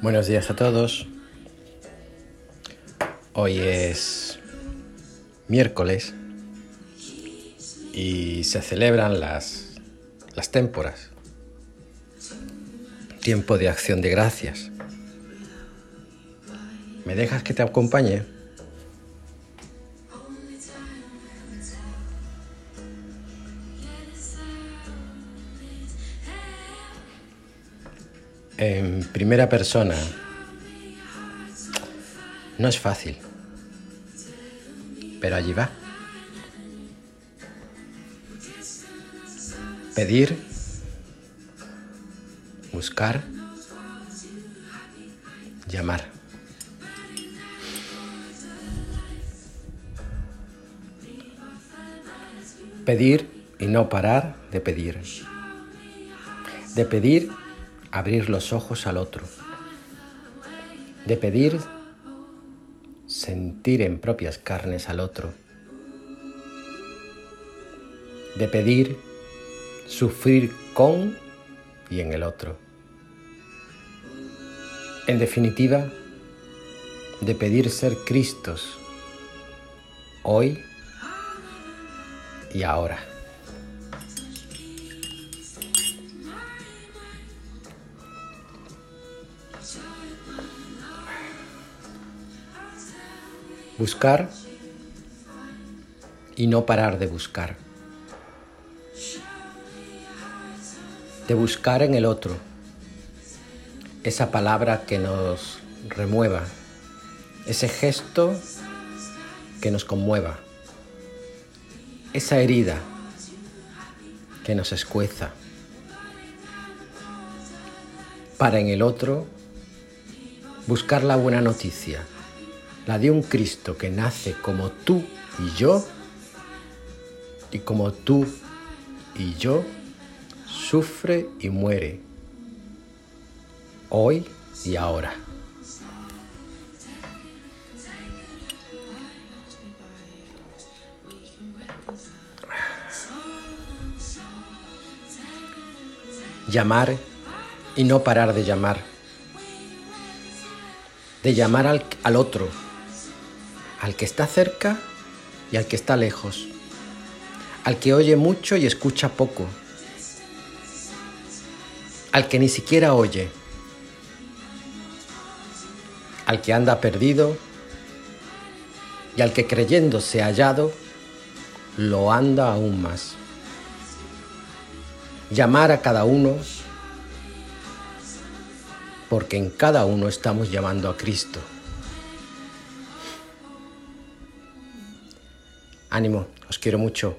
Buenos días a todos. Hoy es miércoles y se celebran las, las témporas. Tiempo de acción de gracias. ¿Me dejas que te acompañe? En primera persona no es fácil, pero allí va. Pedir, buscar, llamar. Pedir y no parar de pedir. De pedir abrir los ojos al otro, de pedir sentir en propias carnes al otro, de pedir sufrir con y en el otro. En definitiva, de pedir ser Cristos hoy y ahora. Buscar y no parar de buscar. De buscar en el otro esa palabra que nos remueva, ese gesto que nos conmueva, esa herida que nos escueza, para en el otro buscar la buena noticia la de un Cristo que nace como tú y yo, y como tú y yo, sufre y muere, hoy y ahora. Llamar y no parar de llamar, de llamar al, al otro al que está cerca y al que está lejos, al que oye mucho y escucha poco, al que ni siquiera oye, al que anda perdido y al que creyéndose hallado, lo anda aún más. Llamar a cada uno porque en cada uno estamos llamando a Cristo. Ánimo, os quiero mucho.